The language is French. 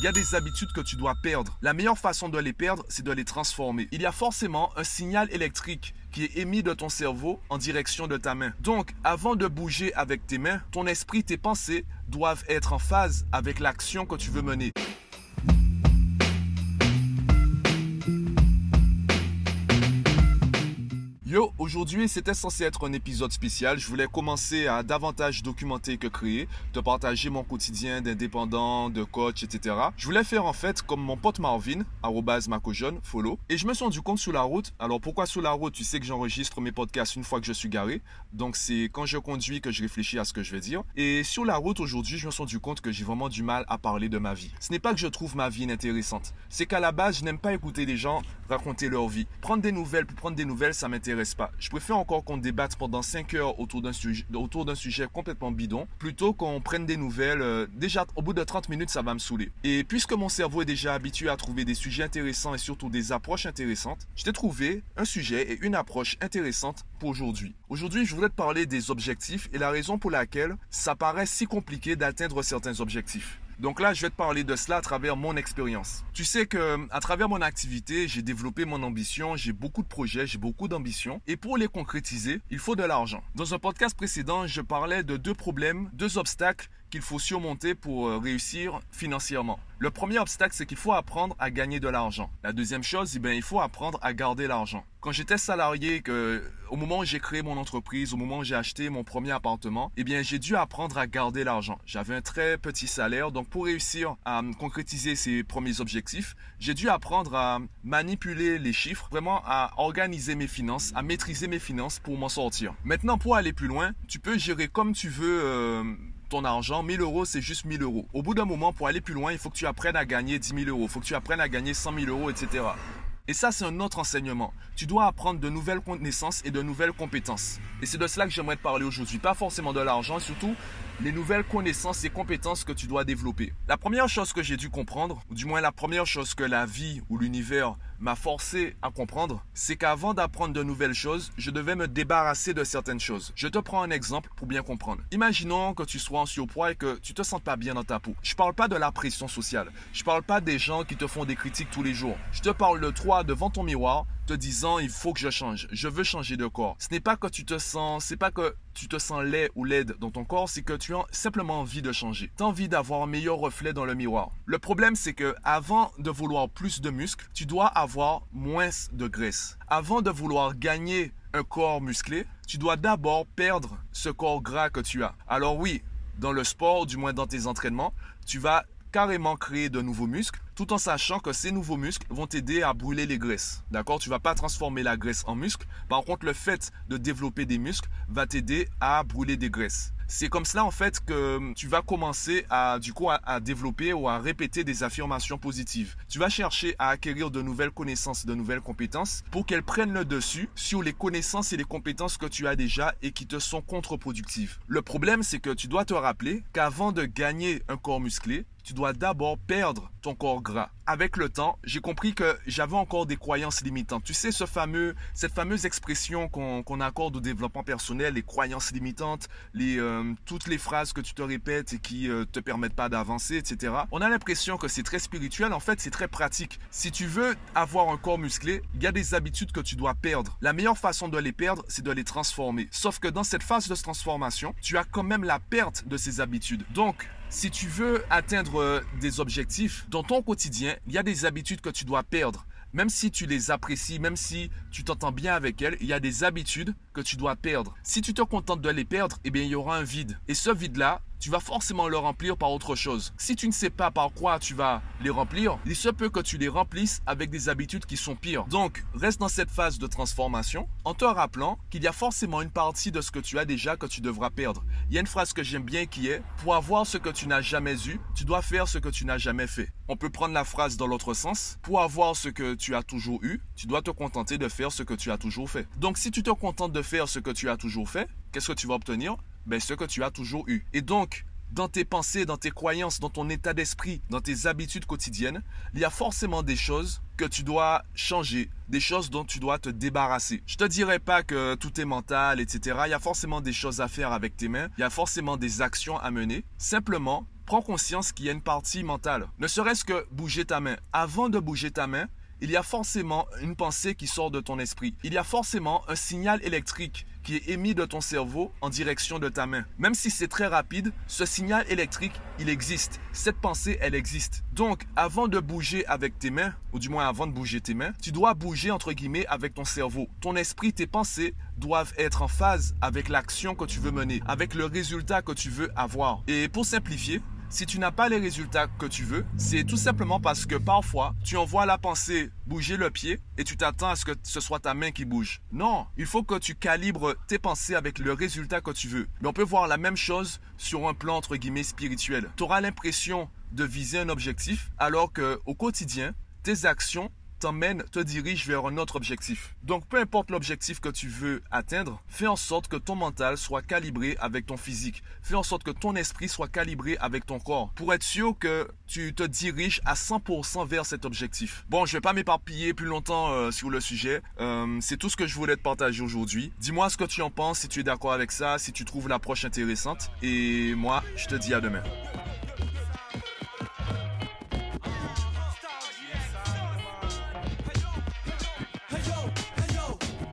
il y a des habitudes que tu dois perdre. La meilleure façon de les perdre, c'est de les transformer. Il y a forcément un signal électrique qui est émis de ton cerveau en direction de ta main. Donc, avant de bouger avec tes mains, ton esprit, tes pensées doivent être en phase avec l'action que tu veux mener. Aujourd'hui c'était censé être un épisode spécial. Je voulais commencer à davantage documenter que créer, de partager mon quotidien d'indépendant, de coach, etc. Je voulais faire en fait comme mon pote Marvin, macojeune, follow. Et je me suis rendu compte sur la route. Alors pourquoi sur la route? Tu sais que j'enregistre mes podcasts une fois que je suis garé. Donc c'est quand je conduis que je réfléchis à ce que je vais dire. Et sur la route aujourd'hui, je me suis rendu compte que j'ai vraiment du mal à parler de ma vie. Ce n'est pas que je trouve ma vie inintéressante. C'est qu'à la base, je n'aime pas écouter les gens raconter leur vie. Prendre des nouvelles pour prendre des nouvelles, ça m'intéresse pas. Je préfère encore qu'on débatte pendant 5 heures autour d'un sujet, complètement bidon, plutôt qu'on prenne des nouvelles. Euh, déjà, au bout de 30 minutes, ça va me saouler. Et puisque mon cerveau est déjà habitué à trouver des sujets intéressants et surtout des approches intéressantes, je t'ai trouvé un sujet et une approche intéressante pour aujourd'hui. Aujourd'hui, je voulais te parler des objectifs et la raison pour laquelle ça paraît si compliqué d'atteindre certains objectifs. Donc là, je vais te parler de cela à travers mon expérience. Tu sais que à travers mon activité, j'ai développé mon ambition, j'ai beaucoup de projets, j'ai beaucoup d'ambitions et pour les concrétiser, il faut de l'argent. Dans un podcast précédent, je parlais de deux problèmes, deux obstacles qu'il faut surmonter pour euh, réussir financièrement. Le premier obstacle, c'est qu'il faut apprendre à gagner de l'argent. La deuxième chose, eh il faut apprendre à garder l'argent. Quand j'étais salarié, que, au moment où j'ai créé mon entreprise, au moment où j'ai acheté mon premier appartement, eh bien, j'ai dû apprendre à garder l'argent. J'avais un très petit salaire, donc pour réussir à concrétiser ces premiers objectifs, j'ai dû apprendre à manipuler les chiffres, vraiment à organiser mes finances, à maîtriser mes finances pour m'en sortir. Maintenant, pour aller plus loin, tu peux gérer comme tu veux. Euh, ton argent, 1000 euros, c'est juste 1000 euros. Au bout d'un moment, pour aller plus loin, il faut que tu apprennes à gagner 10 000 euros. Il faut que tu apprennes à gagner 100 000 euros, etc. Et ça, c'est un autre enseignement. Tu dois apprendre de nouvelles connaissances et de nouvelles compétences. Et c'est de cela que j'aimerais te parler aujourd'hui. Pas forcément de l'argent, surtout les nouvelles connaissances et compétences que tu dois développer. La première chose que j'ai dû comprendre, ou du moins la première chose que la vie ou l'univers m'a forcé à comprendre, c'est qu'avant d'apprendre de nouvelles choses, je devais me débarrasser de certaines choses. Je te prends un exemple pour bien comprendre. Imaginons que tu sois en surpoids et que tu te sens pas bien dans ta peau. Je parle pas de la pression sociale. Je parle pas des gens qui te font des critiques tous les jours. Je te parle de toi devant ton miroir te disant il faut que je change, je veux changer de corps. Ce n'est pas que tu te sens, c'est pas que tu te sens laid ou laide dans ton corps, c'est que tu as simplement envie de changer. Tu as envie d'avoir un meilleur reflet dans le miroir. Le problème c'est que avant de vouloir plus de muscles, tu dois avoir moins de graisse. Avant de vouloir gagner un corps musclé, tu dois d'abord perdre ce corps gras que tu as. Alors oui, dans le sport, du moins dans tes entraînements, tu vas carrément créer de nouveaux muscles tout en sachant que ces nouveaux muscles vont t'aider à brûler les graisses. D'accord? Tu vas pas transformer la graisse en muscle. Par contre, le fait de développer des muscles va t'aider à brûler des graisses. C'est comme cela en fait que tu vas commencer à du coup à, développer ou à répéter des affirmations positives. Tu vas chercher à acquérir de nouvelles connaissances, de nouvelles compétences pour qu'elles prennent le dessus sur les connaissances et les compétences que tu as déjà et qui te sont contre-productives. Le problème c'est que tu dois te rappeler qu'avant de gagner un corps musclé, tu dois d'abord perdre ton corps gras. Avec le temps, j'ai compris que j'avais encore des croyances limitantes. Tu sais, ce fameux, cette fameuse expression qu'on accorde au développement personnel, les croyances limitantes, les, euh, toutes les phrases que tu te répètes et qui ne euh, te permettent pas d'avancer, etc. On a l'impression que c'est très spirituel. En fait, c'est très pratique. Si tu veux avoir un corps musclé, il y a des habitudes que tu dois perdre. La meilleure façon de les perdre, c'est de les transformer. Sauf que dans cette phase de transformation, tu as quand même la perte de ces habitudes. Donc, si tu veux atteindre euh, des objectifs dans ton quotidien, il y a des habitudes que tu dois perdre. Même si tu les apprécies, même si tu t'entends bien avec elles, il y a des habitudes que tu dois perdre. Si tu te contentes de les perdre, eh bien, il y aura un vide. Et ce vide-là, tu vas forcément le remplir par autre chose. Si tu ne sais pas par quoi tu vas les remplir, il se peut que tu les remplisses avec des habitudes qui sont pires. Donc, reste dans cette phase de transformation en te rappelant qu'il y a forcément une partie de ce que tu as déjà que tu devras perdre. Il y a une phrase que j'aime bien qui est Pour avoir ce que tu n'as jamais eu, tu dois faire ce que tu n'as jamais fait. On peut prendre la phrase dans l'autre sens. Pour avoir ce que tu as toujours eu, tu dois te contenter de faire ce que tu as toujours fait. Donc, si tu te contentes faire ce que tu as toujours fait, qu'est-ce que tu vas obtenir? Ben, ce que tu as toujours eu. Et donc, dans tes pensées, dans tes croyances, dans ton état d'esprit, dans tes habitudes quotidiennes, il y a forcément des choses que tu dois changer, des choses dont tu dois te débarrasser. Je te dirais pas que tout est mental, etc. Il y a forcément des choses à faire avec tes mains, il y a forcément des actions à mener. Simplement, prends conscience qu'il y a une partie mentale. Ne serait-ce que bouger ta main. Avant de bouger ta main, il y a forcément une pensée qui sort de ton esprit. Il y a forcément un signal électrique qui est émis de ton cerveau en direction de ta main. Même si c'est très rapide, ce signal électrique, il existe. Cette pensée, elle existe. Donc, avant de bouger avec tes mains, ou du moins avant de bouger tes mains, tu dois bouger entre guillemets avec ton cerveau. Ton esprit, tes pensées doivent être en phase avec l'action que tu veux mener, avec le résultat que tu veux avoir. Et pour simplifier, si tu n'as pas les résultats que tu veux, c'est tout simplement parce que parfois, tu envoies la pensée bouger le pied et tu t'attends à ce que ce soit ta main qui bouge. Non, il faut que tu calibres tes pensées avec le résultat que tu veux. Mais on peut voir la même chose sur un plan entre guillemets spirituel. Tu auras l'impression de viser un objectif alors que au quotidien, tes actions t'emmène, te dirige vers un autre objectif. Donc peu importe l'objectif que tu veux atteindre, fais en sorte que ton mental soit calibré avec ton physique. Fais en sorte que ton esprit soit calibré avec ton corps pour être sûr que tu te diriges à 100% vers cet objectif. Bon, je vais pas m'éparpiller plus longtemps euh, sur le sujet. Euh, c'est tout ce que je voulais te partager aujourd'hui. Dis-moi ce que tu en penses, si tu es d'accord avec ça, si tu trouves l'approche intéressante. Et moi, je te dis à demain.